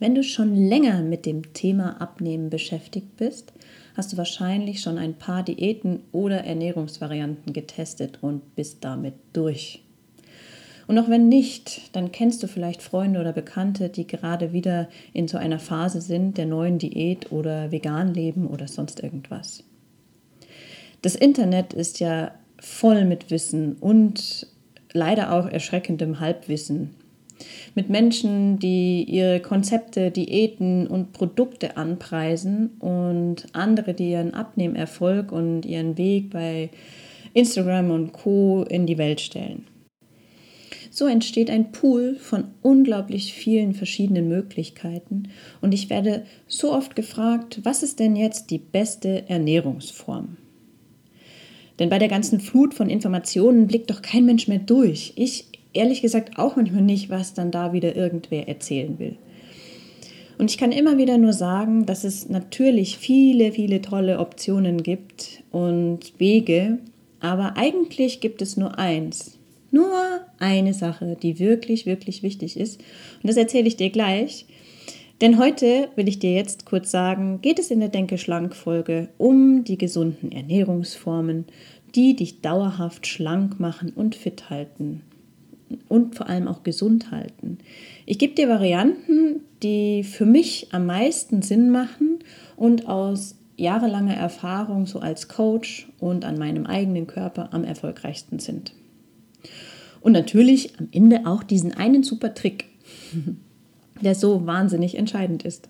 Wenn du schon länger mit dem Thema Abnehmen beschäftigt bist, hast du wahrscheinlich schon ein paar Diäten oder Ernährungsvarianten getestet und bist damit durch. Und auch wenn nicht, dann kennst du vielleicht Freunde oder Bekannte, die gerade wieder in so einer Phase sind der neuen Diät oder vegan leben oder sonst irgendwas. Das Internet ist ja voll mit Wissen und leider auch erschreckendem Halbwissen mit Menschen, die ihre Konzepte, Diäten und Produkte anpreisen und andere, die ihren Abnehmerfolg und ihren Weg bei Instagram und Co in die Welt stellen. So entsteht ein Pool von unglaublich vielen verschiedenen Möglichkeiten und ich werde so oft gefragt, was ist denn jetzt die beste Ernährungsform? Denn bei der ganzen Flut von Informationen blickt doch kein Mensch mehr durch. Ich ehrlich gesagt auch manchmal nicht, was dann da wieder irgendwer erzählen will. Und ich kann immer wieder nur sagen, dass es natürlich viele, viele tolle Optionen gibt und Wege, aber eigentlich gibt es nur eins, nur eine Sache, die wirklich, wirklich wichtig ist. Und das erzähle ich dir gleich. Denn heute will ich dir jetzt kurz sagen, geht es in der Denke schlank Folge um die gesunden Ernährungsformen, die dich dauerhaft schlank machen und fit halten und vor allem auch gesund halten. Ich gebe dir Varianten, die für mich am meisten Sinn machen und aus jahrelanger Erfahrung so als Coach und an meinem eigenen Körper am erfolgreichsten sind. Und natürlich am Ende auch diesen einen super Trick, der so wahnsinnig entscheidend ist.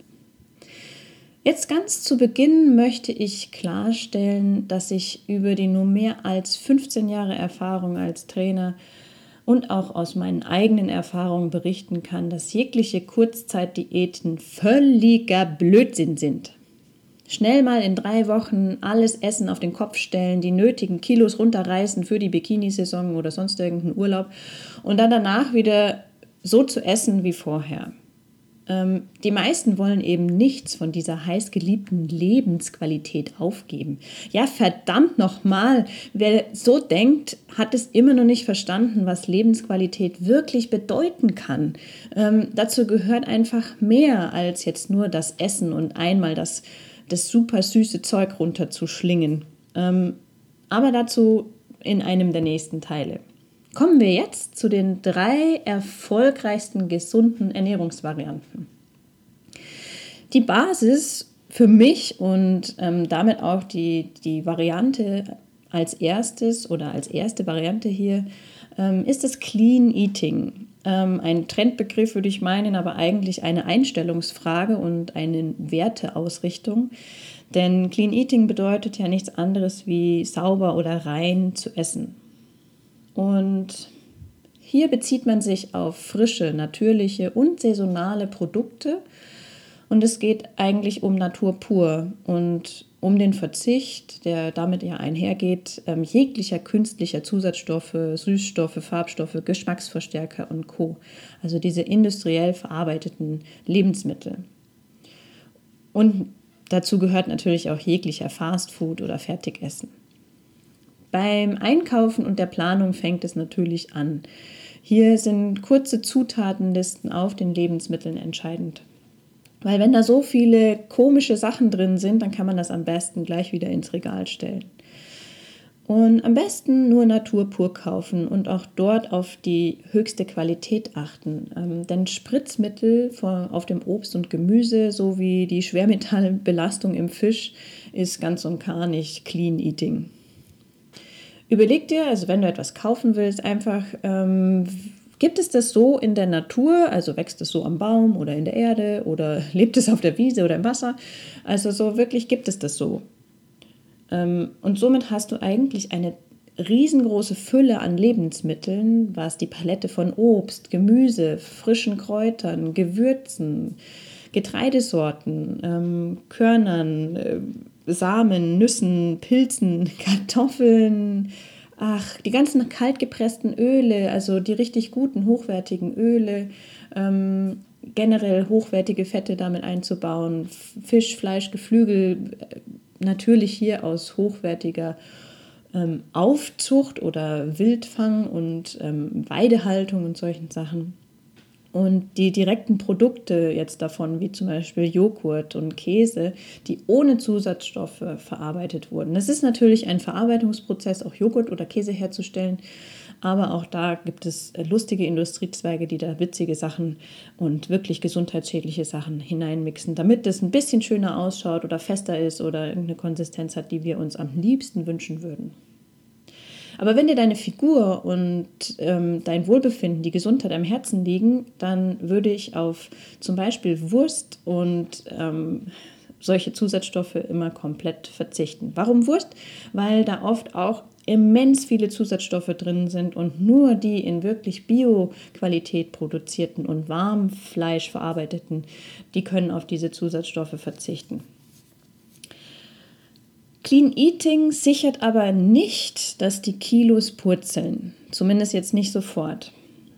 Jetzt ganz zu Beginn möchte ich klarstellen, dass ich über die nur mehr als 15 Jahre Erfahrung als Trainer und auch aus meinen eigenen Erfahrungen berichten kann, dass jegliche Kurzzeitdiäten völliger Blödsinn sind. Schnell mal in drei Wochen alles Essen auf den Kopf stellen, die nötigen Kilos runterreißen für die Bikini-Saison oder sonst irgendeinen Urlaub und dann danach wieder so zu essen wie vorher. Ähm, die meisten wollen eben nichts von dieser heißgeliebten Lebensqualität aufgeben. Ja, verdammt nochmal, wer so denkt, hat es immer noch nicht verstanden, was Lebensqualität wirklich bedeuten kann. Ähm, dazu gehört einfach mehr als jetzt nur das Essen und einmal das, das super süße Zeug runterzuschlingen. Ähm, aber dazu in einem der nächsten Teile. Kommen wir jetzt zu den drei erfolgreichsten gesunden Ernährungsvarianten. Die Basis für mich und ähm, damit auch die, die Variante als erstes oder als erste Variante hier ähm, ist das Clean Eating. Ähm, ein Trendbegriff würde ich meinen, aber eigentlich eine Einstellungsfrage und eine Werteausrichtung. Denn Clean Eating bedeutet ja nichts anderes wie sauber oder rein zu essen. Und hier bezieht man sich auf frische, natürliche und saisonale Produkte. Und es geht eigentlich um Natur pur und um den Verzicht, der damit ja einhergeht, ähm, jeglicher künstlicher Zusatzstoffe, Süßstoffe, Farbstoffe, Geschmacksverstärker und Co. Also diese industriell verarbeiteten Lebensmittel. Und dazu gehört natürlich auch jeglicher Fastfood oder Fertigessen. Beim Einkaufen und der Planung fängt es natürlich an. Hier sind kurze Zutatenlisten auf den Lebensmitteln entscheidend. Weil wenn da so viele komische Sachen drin sind, dann kann man das am besten gleich wieder ins Regal stellen. Und am besten nur Natur pur kaufen und auch dort auf die höchste Qualität achten. Ähm, denn Spritzmittel auf dem Obst und Gemüse sowie die Schwermetallbelastung im Fisch ist ganz und gar nicht Clean Eating. Überleg dir, also wenn du etwas kaufen willst, einfach, ähm, gibt es das so in der Natur, also wächst es so am Baum oder in der Erde oder lebt es auf der Wiese oder im Wasser? Also so wirklich gibt es das so. Ähm, und somit hast du eigentlich eine riesengroße Fülle an Lebensmitteln, was die Palette von Obst, Gemüse, frischen Kräutern, Gewürzen, Getreidesorten, ähm, Körnern, äh, Samen, Nüssen, Pilzen, Kartoffeln, ach, die ganzen kaltgepressten Öle, also die richtig guten, hochwertigen Öle, ähm, generell hochwertige Fette damit einzubauen, Fisch, Fleisch, Geflügel, äh, natürlich hier aus hochwertiger ähm, Aufzucht oder Wildfang und ähm, Weidehaltung und solchen Sachen. Und die direkten Produkte jetzt davon, wie zum Beispiel Joghurt und Käse, die ohne Zusatzstoffe verarbeitet wurden. Das ist natürlich ein Verarbeitungsprozess, auch Joghurt oder Käse herzustellen. Aber auch da gibt es lustige Industriezweige, die da witzige Sachen und wirklich gesundheitsschädliche Sachen hineinmixen, damit es ein bisschen schöner ausschaut oder fester ist oder irgendeine Konsistenz hat, die wir uns am liebsten wünschen würden. Aber wenn dir deine Figur und ähm, dein Wohlbefinden, die Gesundheit am Herzen liegen, dann würde ich auf zum Beispiel Wurst und ähm, solche Zusatzstoffe immer komplett verzichten. Warum Wurst? Weil da oft auch immens viele Zusatzstoffe drin sind und nur die in wirklich Bio-Qualität produzierten und Warmfleisch verarbeiteten, die können auf diese Zusatzstoffe verzichten. Clean Eating sichert aber nicht, dass die Kilos purzeln. Zumindest jetzt nicht sofort.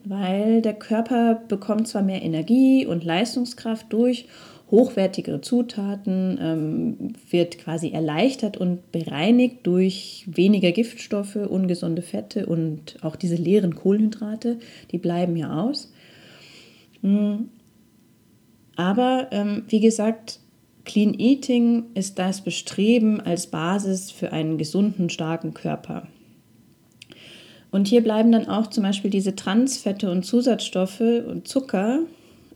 Weil der Körper bekommt zwar mehr Energie und Leistungskraft durch hochwertigere Zutaten, ähm, wird quasi erleichtert und bereinigt durch weniger Giftstoffe, ungesunde Fette und auch diese leeren Kohlenhydrate, die bleiben ja aus. Hm. Aber ähm, wie gesagt, Clean Eating ist das Bestreben als Basis für einen gesunden, starken Körper. Und hier bleiben dann auch zum Beispiel diese Transfette und Zusatzstoffe und Zucker,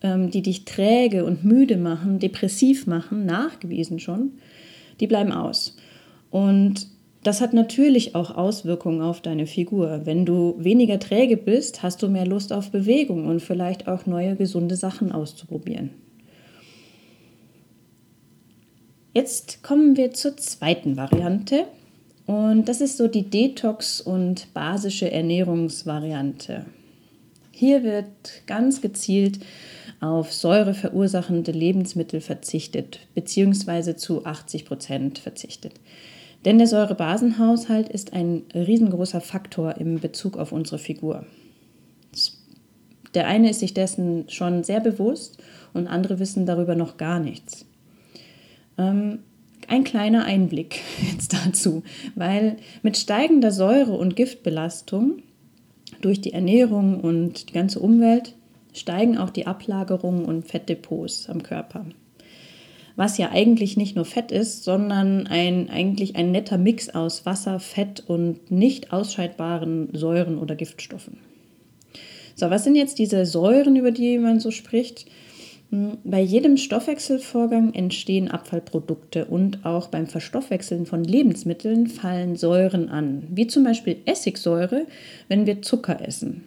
ähm, die dich träge und müde machen, depressiv machen, nachgewiesen schon, die bleiben aus. Und das hat natürlich auch Auswirkungen auf deine Figur. Wenn du weniger träge bist, hast du mehr Lust auf Bewegung und vielleicht auch neue gesunde Sachen auszuprobieren. Jetzt kommen wir zur zweiten Variante und das ist so die Detox- und basische Ernährungsvariante. Hier wird ganz gezielt auf säureverursachende Lebensmittel verzichtet, beziehungsweise zu 80 Prozent verzichtet. Denn der Säurebasenhaushalt ist ein riesengroßer Faktor im Bezug auf unsere Figur. Der eine ist sich dessen schon sehr bewusst und andere wissen darüber noch gar nichts. Ähm, ein kleiner Einblick jetzt dazu, weil mit steigender Säure- und Giftbelastung durch die Ernährung und die ganze Umwelt steigen auch die Ablagerungen und Fettdepots am Körper. Was ja eigentlich nicht nur Fett ist, sondern ein, eigentlich ein netter Mix aus Wasser, Fett und nicht ausscheidbaren Säuren oder Giftstoffen. So, was sind jetzt diese Säuren, über die man so spricht? Bei jedem Stoffwechselvorgang entstehen Abfallprodukte und auch beim Verstoffwechseln von Lebensmitteln fallen Säuren an, wie zum Beispiel Essigsäure, wenn wir Zucker essen.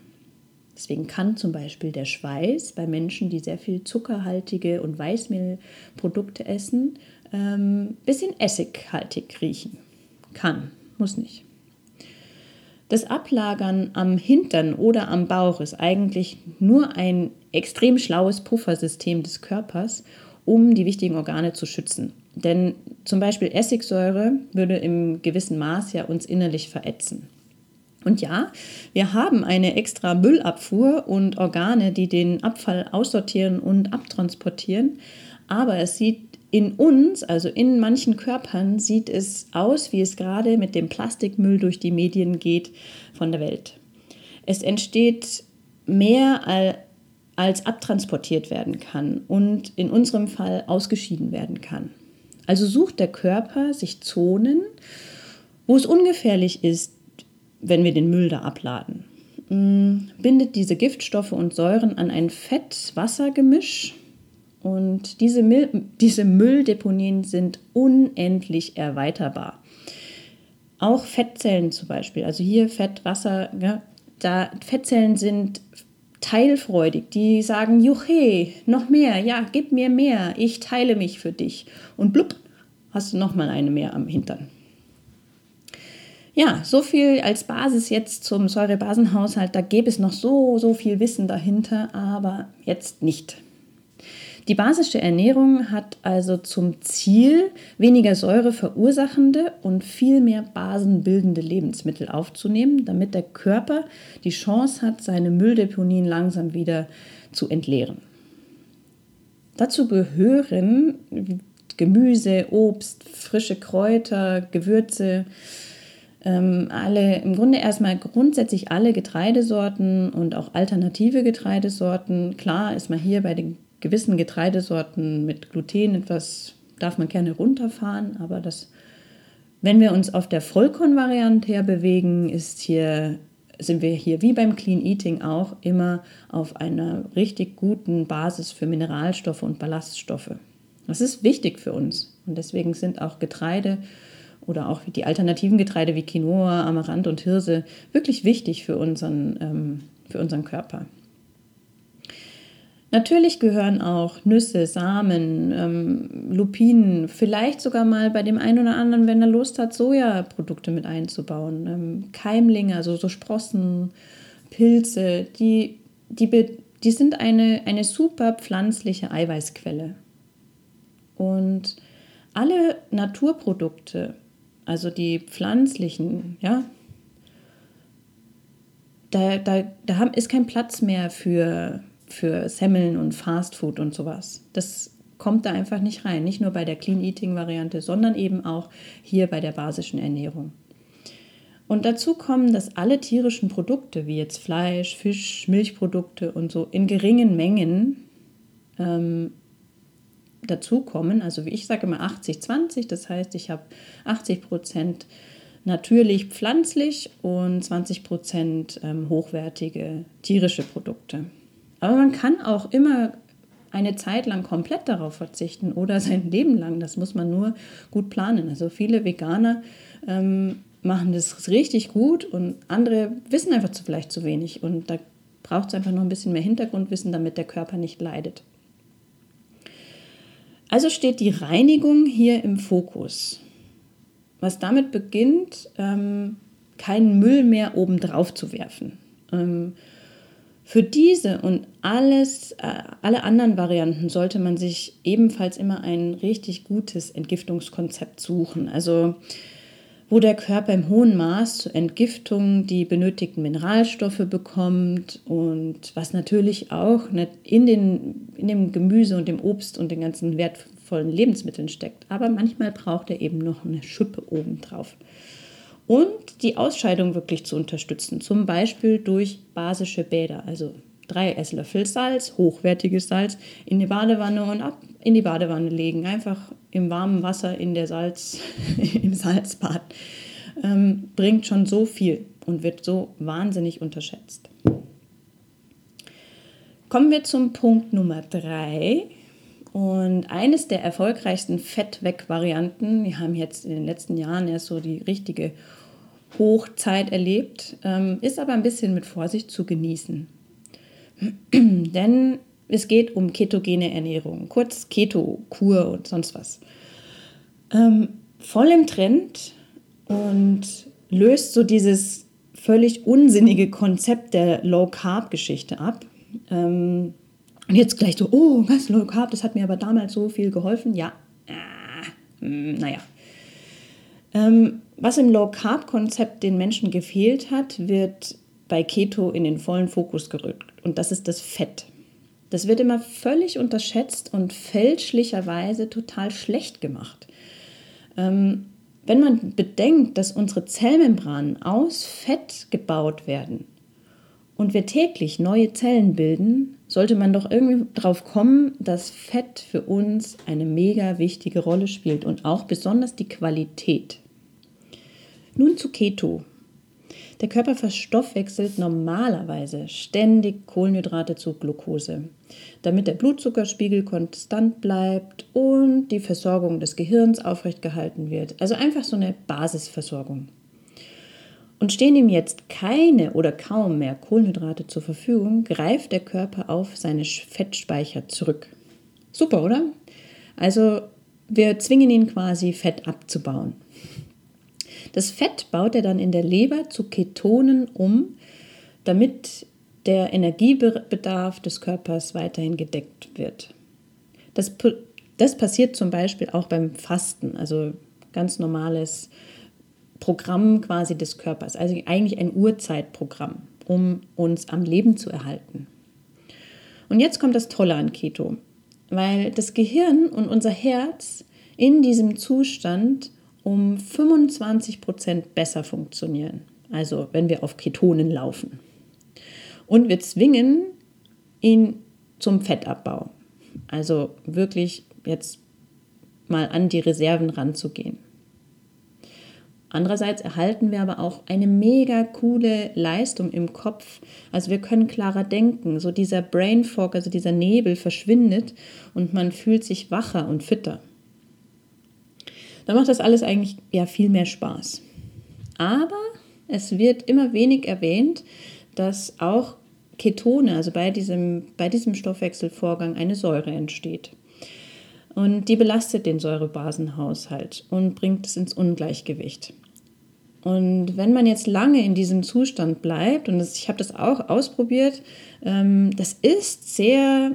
Deswegen kann zum Beispiel der Schweiß bei Menschen, die sehr viel zuckerhaltige und Weißmehlprodukte essen, ein ähm, bisschen essighaltig riechen. Kann, muss nicht. Das Ablagern am Hintern oder am Bauch ist eigentlich nur ein extrem schlaues Puffersystem des Körpers, um die wichtigen Organe zu schützen. Denn zum Beispiel Essigsäure würde im gewissen Maß ja uns innerlich verätzen. Und ja, wir haben eine extra Müllabfuhr und Organe, die den Abfall aussortieren und abtransportieren, aber es sieht in uns, also in manchen Körpern, sieht es aus, wie es gerade mit dem Plastikmüll durch die Medien geht von der Welt. Es entsteht mehr als abtransportiert werden kann und in unserem Fall ausgeschieden werden kann. Also sucht der Körper sich Zonen, wo es ungefährlich ist, wenn wir den Müll da abladen. Mm, bindet diese Giftstoffe und Säuren an ein Fett-Wasser-Gemisch und diese, Müll, diese Mülldeponien sind unendlich erweiterbar. Auch Fettzellen zum Beispiel, also hier Fett, Wasser, ja, da Fettzellen sind teilfreudig, die sagen, juche, noch mehr, ja, gib mir mehr, ich teile mich für dich. Und blub, hast du noch mal eine mehr am Hintern. Ja, so viel als Basis jetzt zum Säurebasenhaushalt. Da gäbe es noch so, so viel Wissen dahinter, aber jetzt nicht. Die basische Ernährung hat also zum Ziel, weniger Säure verursachende und viel mehr basenbildende Lebensmittel aufzunehmen, damit der Körper die Chance hat, seine Mülldeponien langsam wieder zu entleeren. Dazu gehören Gemüse, Obst, frische Kräuter, Gewürze, ähm, alle, im Grunde erstmal grundsätzlich alle Getreidesorten und auch alternative Getreidesorten. Klar ist man hier bei den gewissen Getreidesorten mit Gluten etwas, darf man gerne runterfahren, aber das, wenn wir uns auf der Vollkornvariante herbewegen, ist hier, sind wir hier wie beim Clean Eating auch immer auf einer richtig guten Basis für Mineralstoffe und Ballaststoffe. Das ist wichtig für uns und deswegen sind auch Getreide oder auch die alternativen Getreide wie Quinoa, Amaranth und Hirse wirklich wichtig für unseren, ähm, für unseren Körper. Natürlich gehören auch Nüsse, Samen, ähm, Lupinen, vielleicht sogar mal bei dem einen oder anderen, wenn er Lust hat, Sojaprodukte mit einzubauen. Ähm, Keimlinge, also so Sprossen, Pilze, die, die, die sind eine, eine super pflanzliche Eiweißquelle. Und alle Naturprodukte, also die pflanzlichen, ja, da, da, da ist kein Platz mehr für für Semmeln und Fastfood und sowas. Das kommt da einfach nicht rein. Nicht nur bei der Clean Eating Variante, sondern eben auch hier bei der basischen Ernährung. Und dazu kommen, dass alle tierischen Produkte, wie jetzt Fleisch, Fisch, Milchprodukte und so, in geringen Mengen ähm, dazukommen. Also wie ich sage immer 80-20, das heißt, ich habe 80 Prozent natürlich pflanzlich und 20 Prozent ähm, hochwertige tierische Produkte. Aber man kann auch immer eine Zeit lang komplett darauf verzichten oder sein Leben lang. Das muss man nur gut planen. Also viele Veganer ähm, machen das richtig gut und andere wissen einfach zu, vielleicht zu wenig. Und da braucht es einfach noch ein bisschen mehr Hintergrundwissen, damit der Körper nicht leidet. Also steht die Reinigung hier im Fokus. Was damit beginnt, ähm, keinen Müll mehr obendrauf zu werfen. Ähm, für diese und alles, äh, alle anderen Varianten sollte man sich ebenfalls immer ein richtig gutes Entgiftungskonzept suchen. Also wo der Körper im hohen Maß zur Entgiftung die benötigten Mineralstoffe bekommt und was natürlich auch in, den, in dem Gemüse und dem Obst und den ganzen wertvollen Lebensmitteln steckt. Aber manchmal braucht er eben noch eine Schippe obendrauf und die Ausscheidung wirklich zu unterstützen, zum Beispiel durch basische Bäder, also drei Esslöffel Salz, hochwertiges Salz, in die Badewanne und ab in die Badewanne legen, einfach im warmen Wasser in der Salz, im Salzbad, ähm, bringt schon so viel und wird so wahnsinnig unterschätzt. Kommen wir zum Punkt Nummer drei. Und eines der erfolgreichsten Fettweg-Varianten, wir haben jetzt in den letzten Jahren erst so die richtige Hochzeit erlebt, ähm, ist aber ein bisschen mit Vorsicht zu genießen. Denn es geht um ketogene Ernährung, kurz Keto-Kur und sonst was. Ähm, voll im Trend und löst so dieses völlig unsinnige Konzept der Low-Carb-Geschichte ab. Und jetzt gleich so, oh, was, Low Carb, das hat mir aber damals so viel geholfen. Ja, äh, naja. Ähm, was im Low-Carb-Konzept den Menschen gefehlt hat, wird bei Keto in den vollen Fokus gerückt. Und das ist das Fett. Das wird immer völlig unterschätzt und fälschlicherweise total schlecht gemacht. Ähm, wenn man bedenkt, dass unsere Zellmembranen aus Fett gebaut werden und wir täglich neue Zellen bilden, sollte man doch irgendwie drauf kommen, dass Fett für uns eine mega wichtige Rolle spielt und auch besonders die Qualität. Nun zu Keto. Der Körper verstoffwechselt normalerweise ständig Kohlenhydrate zu Glucose, damit der Blutzuckerspiegel konstant bleibt und die Versorgung des Gehirns aufrechtgehalten wird. Also einfach so eine Basisversorgung. Und stehen ihm jetzt keine oder kaum mehr Kohlenhydrate zur Verfügung, greift der Körper auf seine Fettspeicher zurück. Super, oder? Also wir zwingen ihn quasi Fett abzubauen. Das Fett baut er dann in der Leber zu Ketonen um, damit der Energiebedarf des Körpers weiterhin gedeckt wird. Das, das passiert zum Beispiel auch beim Fasten, also ganz normales Programm quasi des Körpers, also eigentlich ein Urzeitprogramm, um uns am Leben zu erhalten. Und jetzt kommt das Tolle an Keto, weil das Gehirn und unser Herz in diesem Zustand um 25 Prozent besser funktionieren. Also wenn wir auf Ketonen laufen. Und wir zwingen ihn zum Fettabbau. Also wirklich jetzt mal an die Reserven ranzugehen. Andererseits erhalten wir aber auch eine mega coole Leistung im Kopf. Also wir können klarer denken. So dieser Brain Fog, also dieser Nebel verschwindet und man fühlt sich wacher und fitter. Dann macht das alles eigentlich ja viel mehr Spaß. Aber es wird immer wenig erwähnt, dass auch Ketone, also bei diesem, bei diesem Stoffwechselvorgang eine Säure entsteht. Und die belastet den Säurebasenhaushalt und bringt es ins Ungleichgewicht. Und wenn man jetzt lange in diesem Zustand bleibt, und das, ich habe das auch ausprobiert, ähm, das ist sehr,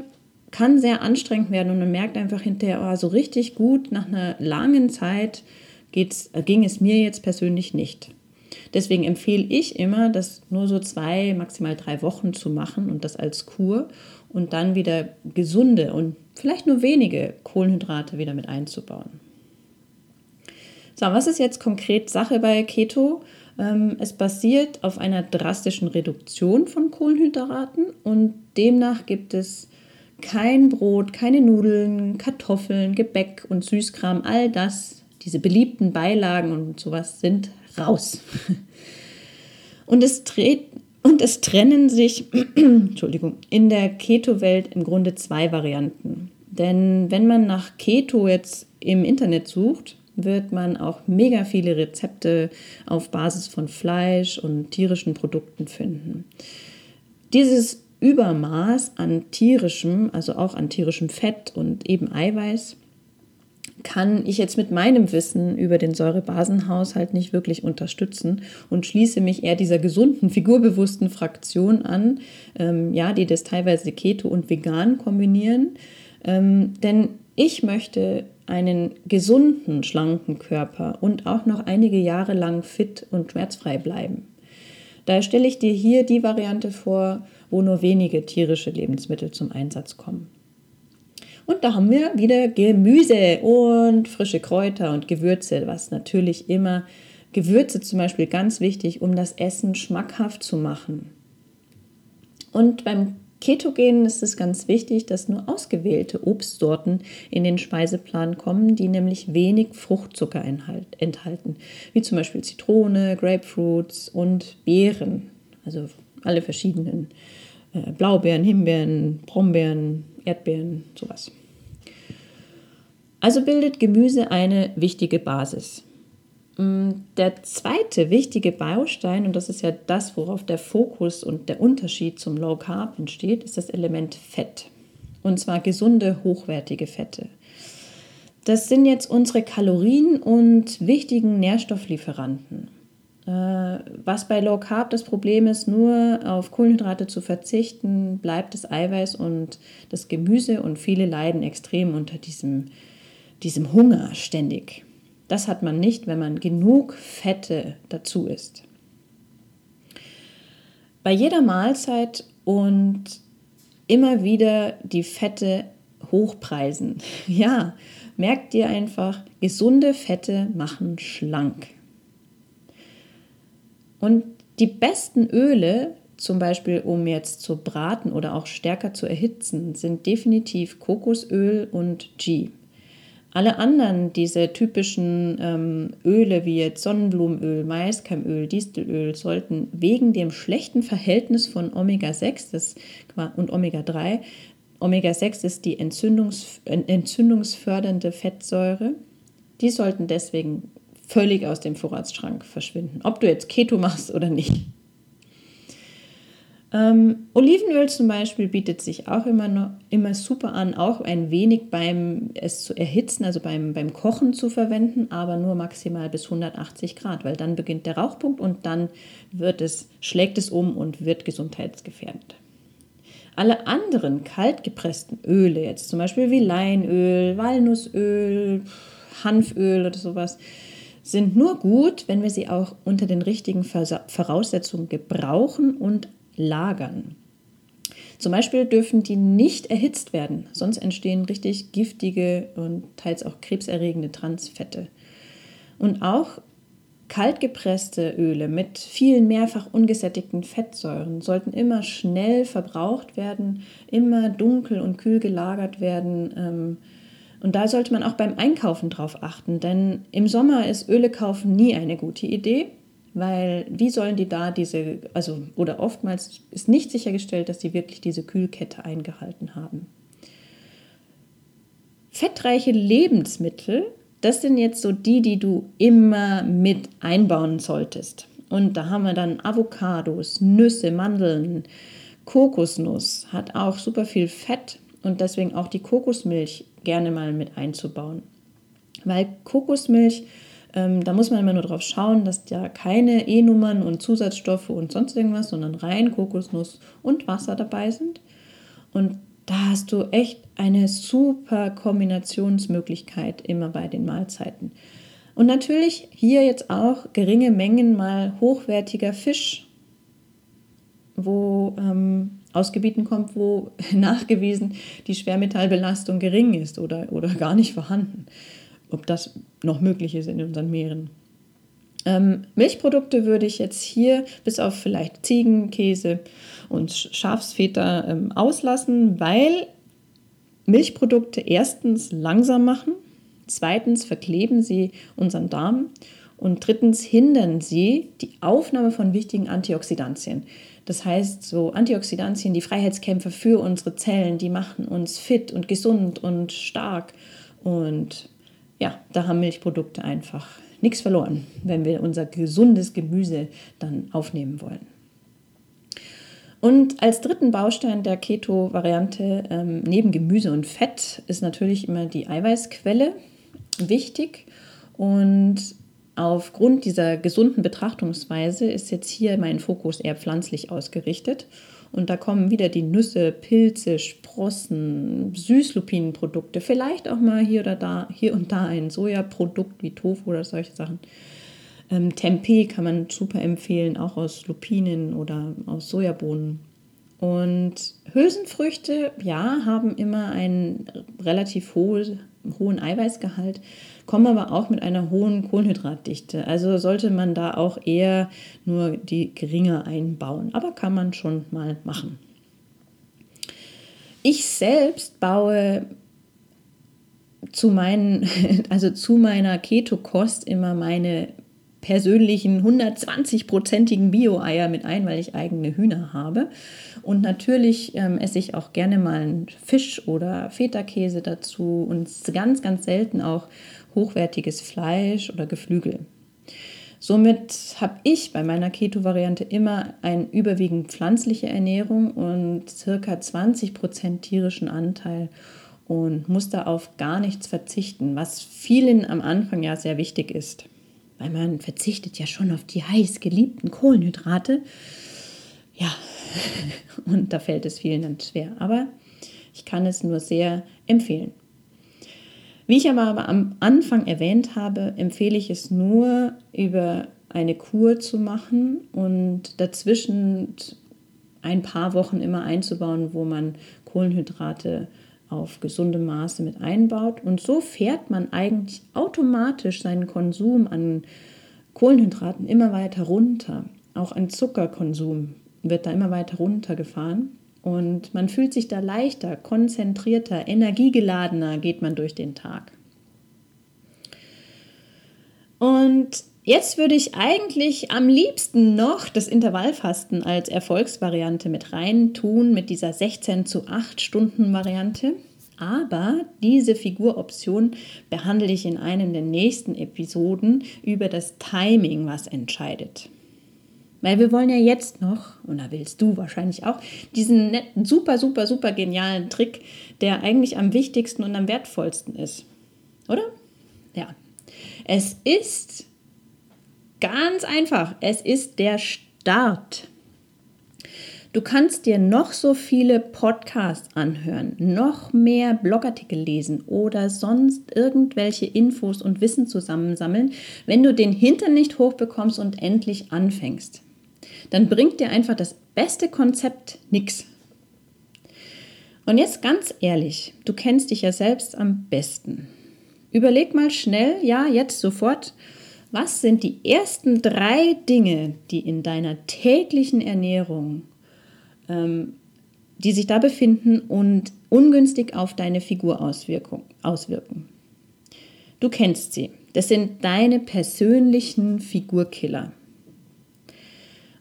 kann sehr anstrengend werden und man merkt einfach hinterher, oh, so richtig gut nach einer langen Zeit geht's, äh, ging es mir jetzt persönlich nicht. Deswegen empfehle ich immer, das nur so zwei, maximal drei Wochen zu machen und das als Kur und dann wieder gesunde und vielleicht nur wenige Kohlenhydrate wieder mit einzubauen. So, was ist jetzt konkret Sache bei Keto? Ähm, es basiert auf einer drastischen Reduktion von Kohlenhydraten und demnach gibt es kein Brot, keine Nudeln, Kartoffeln, Gebäck und Süßkram, all das, diese beliebten Beilagen und sowas sind raus. Und es und es trennen sich, Entschuldigung, in der Keto-Welt im Grunde zwei Varianten. Denn wenn man nach Keto jetzt im Internet sucht, wird man auch mega viele Rezepte auf Basis von Fleisch und tierischen Produkten finden. Dieses Übermaß an tierischem, also auch an tierischem Fett und eben Eiweiß, kann ich jetzt mit meinem Wissen über den Säurebasenhaushalt nicht wirklich unterstützen und schließe mich eher dieser gesunden, figurbewussten Fraktion an, ähm, ja, die das teilweise Keto und Vegan kombinieren. Ähm, denn ich möchte einen gesunden, schlanken Körper und auch noch einige Jahre lang fit und schmerzfrei bleiben. Daher stelle ich dir hier die Variante vor, wo nur wenige tierische Lebensmittel zum Einsatz kommen. Und da haben wir wieder Gemüse und frische Kräuter und Gewürze, was natürlich immer Gewürze zum Beispiel ganz wichtig, um das Essen schmackhaft zu machen. Und beim Ketogen ist es ganz wichtig, dass nur ausgewählte Obstsorten in den Speiseplan kommen, die nämlich wenig Fruchtzucker enthalten, wie zum Beispiel Zitrone, Grapefruits und Beeren, also alle verschiedenen äh, Blaubeeren, Himbeeren, Brombeeren, Erdbeeren, sowas. Also bildet Gemüse eine wichtige Basis. Mm, der zweite wichtige Baustein, und das ist ja das, worauf der Fokus und der Unterschied zum Low Carb entsteht, ist das Element Fett. Und zwar gesunde, hochwertige Fette. Das sind jetzt unsere Kalorien und wichtigen Nährstofflieferanten. Äh, was bei Low Carb das Problem ist, nur auf Kohlenhydrate zu verzichten, bleibt das Eiweiß und das Gemüse und viele leiden extrem unter diesem, diesem Hunger ständig. Das hat man nicht, wenn man genug Fette dazu isst. Bei jeder Mahlzeit und immer wieder die Fette hochpreisen. Ja, merkt ihr einfach, gesunde Fette machen schlank. Und die besten Öle, zum Beispiel um jetzt zu braten oder auch stärker zu erhitzen, sind definitiv Kokosöl und Ghee. Alle anderen, diese typischen ähm, Öle wie jetzt Sonnenblumenöl, Maiskeimöl, Distelöl, sollten wegen dem schlechten Verhältnis von Omega-6 und Omega-3, Omega-6 ist die Entzündungs, entzündungsfördernde Fettsäure, die sollten deswegen völlig aus dem Vorratsschrank verschwinden, ob du jetzt Keto machst oder nicht. Ähm, Olivenöl zum Beispiel bietet sich auch immer, noch, immer super an, auch ein wenig beim es zu erhitzen, also beim, beim Kochen zu verwenden, aber nur maximal bis 180 Grad, weil dann beginnt der Rauchpunkt und dann wird es, schlägt es um und wird gesundheitsgefährdend. Alle anderen kalt gepressten Öle, jetzt zum Beispiel wie Leinöl, Walnussöl, Hanföl oder sowas, sind nur gut, wenn wir sie auch unter den richtigen Voraussetzungen gebrauchen und lagern. Zum Beispiel dürfen die nicht erhitzt werden, sonst entstehen richtig giftige und teils auch krebserregende Transfette. Und auch kaltgepresste Öle mit vielen mehrfach ungesättigten Fettsäuren sollten immer schnell verbraucht werden, immer dunkel und kühl gelagert werden. Ähm, und da sollte man auch beim Einkaufen drauf achten, denn im Sommer ist Öle kaufen nie eine gute Idee. Weil wie sollen die da diese, also oder oftmals ist nicht sichergestellt, dass die wirklich diese Kühlkette eingehalten haben. Fettreiche Lebensmittel, das sind jetzt so die, die du immer mit einbauen solltest. Und da haben wir dann Avocados, Nüsse, Mandeln, Kokosnuss hat auch super viel Fett und deswegen auch die Kokosmilch gerne mal mit einzubauen. Weil Kokosmilch ähm, da muss man immer nur darauf schauen, dass da keine E-Nummern und Zusatzstoffe und sonst irgendwas, sondern rein Kokosnuss und Wasser dabei sind. Und da hast du echt eine super Kombinationsmöglichkeit immer bei den Mahlzeiten. Und natürlich hier jetzt auch geringe Mengen mal hochwertiger Fisch, wo ähm, aus Gebieten kommt, wo nachgewiesen die Schwermetallbelastung gering ist oder, oder gar nicht vorhanden ob das noch möglich ist in unseren Meeren. Ähm, Milchprodukte würde ich jetzt hier bis auf vielleicht Ziegenkäse und Schafsfeta ähm, auslassen, weil Milchprodukte erstens langsam machen, zweitens verkleben sie unseren Darm und drittens hindern sie die Aufnahme von wichtigen Antioxidantien. Das heißt, so Antioxidantien, die Freiheitskämpfer für unsere Zellen, die machen uns fit und gesund und stark und ja, da haben Milchprodukte einfach nichts verloren, wenn wir unser gesundes Gemüse dann aufnehmen wollen. Und als dritten Baustein der Keto-Variante ähm, neben Gemüse und Fett ist natürlich immer die Eiweißquelle wichtig. Und aufgrund dieser gesunden Betrachtungsweise ist jetzt hier mein Fokus eher pflanzlich ausgerichtet. Und da kommen wieder die Nüsse, Pilze, Sprossen, Süßlupinenprodukte, vielleicht auch mal hier oder da, hier und da ein Sojaprodukt wie Tofu oder solche Sachen. Ähm, Tempeh kann man super empfehlen, auch aus Lupinen oder aus Sojabohnen. Und Hülsenfrüchte, ja, haben immer einen relativ hohen, hohen Eiweißgehalt, kommen aber auch mit einer hohen Kohlenhydratdichte. Also sollte man da auch eher nur die geringe einbauen. Aber kann man schon mal machen. Ich selbst baue zu, meinen, also zu meiner Keto-Kost immer meine persönlichen 120-prozentigen Bio-Eier mit ein, weil ich eigene Hühner habe. Und natürlich ähm, esse ich auch gerne mal einen Fisch oder Feta-Käse dazu und ganz, ganz selten auch hochwertiges Fleisch oder Geflügel. Somit habe ich bei meiner Keto-Variante immer eine überwiegend pflanzliche Ernährung und circa 20% tierischen Anteil und muss da auf gar nichts verzichten, was vielen am Anfang ja sehr wichtig ist. Weil man verzichtet ja schon auf die heiß geliebten Kohlenhydrate. Ja, und da fällt es vielen dann schwer. Aber ich kann es nur sehr empfehlen. Wie ich aber am Anfang erwähnt habe, empfehle ich es nur über eine Kur zu machen und dazwischen ein paar Wochen immer einzubauen, wo man Kohlenhydrate auf gesundem Maße mit einbaut. Und so fährt man eigentlich automatisch seinen Konsum an Kohlenhydraten immer weiter runter. Auch ein Zuckerkonsum wird da immer weiter runtergefahren. Und man fühlt sich da leichter, konzentrierter, energiegeladener geht man durch den Tag. Und jetzt würde ich eigentlich am liebsten noch das Intervallfasten als Erfolgsvariante mit rein tun, mit dieser 16 zu 8 Stunden Variante. Aber diese Figuroption behandle ich in einem der nächsten Episoden über das Timing, was entscheidet. Weil wir wollen ja jetzt noch, und da willst du wahrscheinlich auch, diesen netten, super, super, super genialen Trick, der eigentlich am wichtigsten und am wertvollsten ist. Oder? Ja. Es ist ganz einfach. Es ist der Start. Du kannst dir noch so viele Podcasts anhören, noch mehr Blogartikel lesen oder sonst irgendwelche Infos und Wissen zusammensammeln, wenn du den Hintern nicht hochbekommst und endlich anfängst. Dann bringt dir einfach das beste Konzept nichts. Und jetzt ganz ehrlich, du kennst dich ja selbst am besten. Überleg mal schnell, ja, jetzt sofort, was sind die ersten drei Dinge, die in deiner täglichen Ernährung ähm, die sich da befinden und ungünstig auf deine Figur auswirken. Du kennst sie. Das sind deine persönlichen Figurkiller.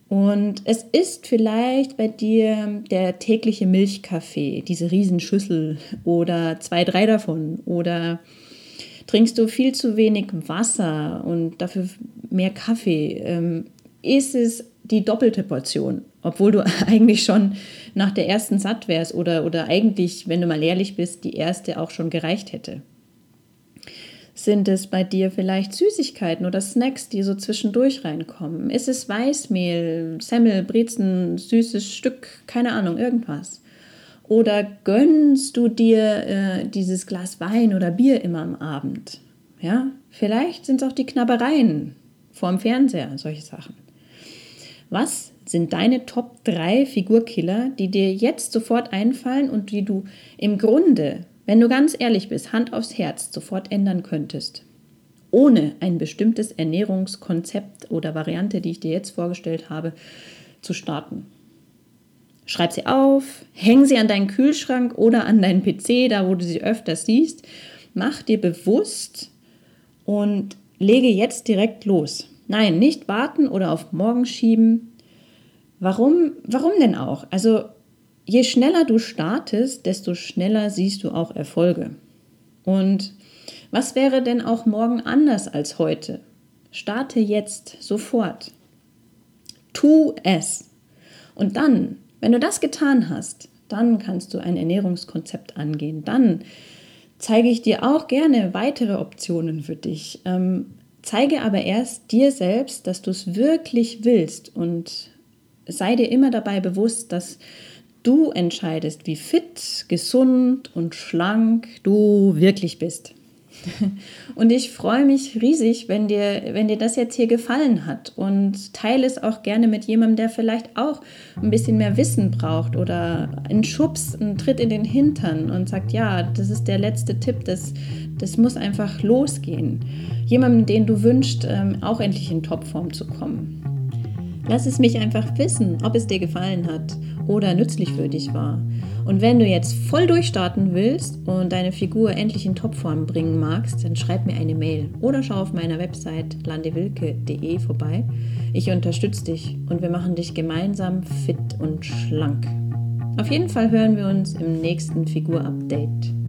Und es ist vielleicht bei dir der tägliche Milchkaffee, diese Riesenschüssel oder zwei, drei davon. Oder trinkst du viel zu wenig Wasser und dafür mehr Kaffee? Ähm, ist es die doppelte Portion, obwohl du eigentlich schon nach der ersten satt wärst oder, oder eigentlich, wenn du mal ehrlich bist, die erste auch schon gereicht hätte. Sind es bei dir vielleicht Süßigkeiten oder Snacks, die so zwischendurch reinkommen? Ist es Weißmehl, Semmel, Brezen, süßes Stück, keine Ahnung, irgendwas? Oder gönnst du dir äh, dieses Glas Wein oder Bier immer am Abend? Ja, vielleicht sind es auch die Knabbereien vorm Fernseher, solche Sachen. Was sind deine Top 3 Figurkiller, die dir jetzt sofort einfallen und die du im Grunde, wenn du ganz ehrlich bist, Hand aufs Herz sofort ändern könntest? Ohne ein bestimmtes Ernährungskonzept oder Variante, die ich dir jetzt vorgestellt habe, zu starten. Schreib sie auf, häng sie an deinen Kühlschrank oder an deinen PC, da wo du sie öfters siehst. Mach dir bewusst und lege jetzt direkt los. Nein, nicht warten oder auf morgen schieben. Warum, warum denn auch? Also je schneller du startest, desto schneller siehst du auch Erfolge. Und was wäre denn auch morgen anders als heute? Starte jetzt, sofort. Tu es. Und dann, wenn du das getan hast, dann kannst du ein Ernährungskonzept angehen. Dann zeige ich dir auch gerne weitere Optionen für dich. Ähm, Zeige aber erst dir selbst, dass du es wirklich willst und sei dir immer dabei bewusst, dass du entscheidest, wie fit, gesund und schlank du wirklich bist. Und ich freue mich riesig, wenn dir, wenn dir das jetzt hier gefallen hat und teile es auch gerne mit jemandem, der vielleicht auch ein bisschen mehr Wissen braucht oder einen Schubs, einen Tritt in den Hintern und sagt, ja, das ist der letzte Tipp, das, das muss einfach losgehen. Jemandem, den du wünschst, ähm, auch endlich in Topform zu kommen. Lass es mich einfach wissen, ob es dir gefallen hat oder nützlich für dich war. Und wenn du jetzt voll durchstarten willst und deine Figur endlich in Topform bringen magst, dann schreib mir eine Mail oder schau auf meiner Website landewilke.de vorbei. Ich unterstütze dich und wir machen dich gemeinsam fit und schlank. Auf jeden Fall hören wir uns im nächsten Figur-Update.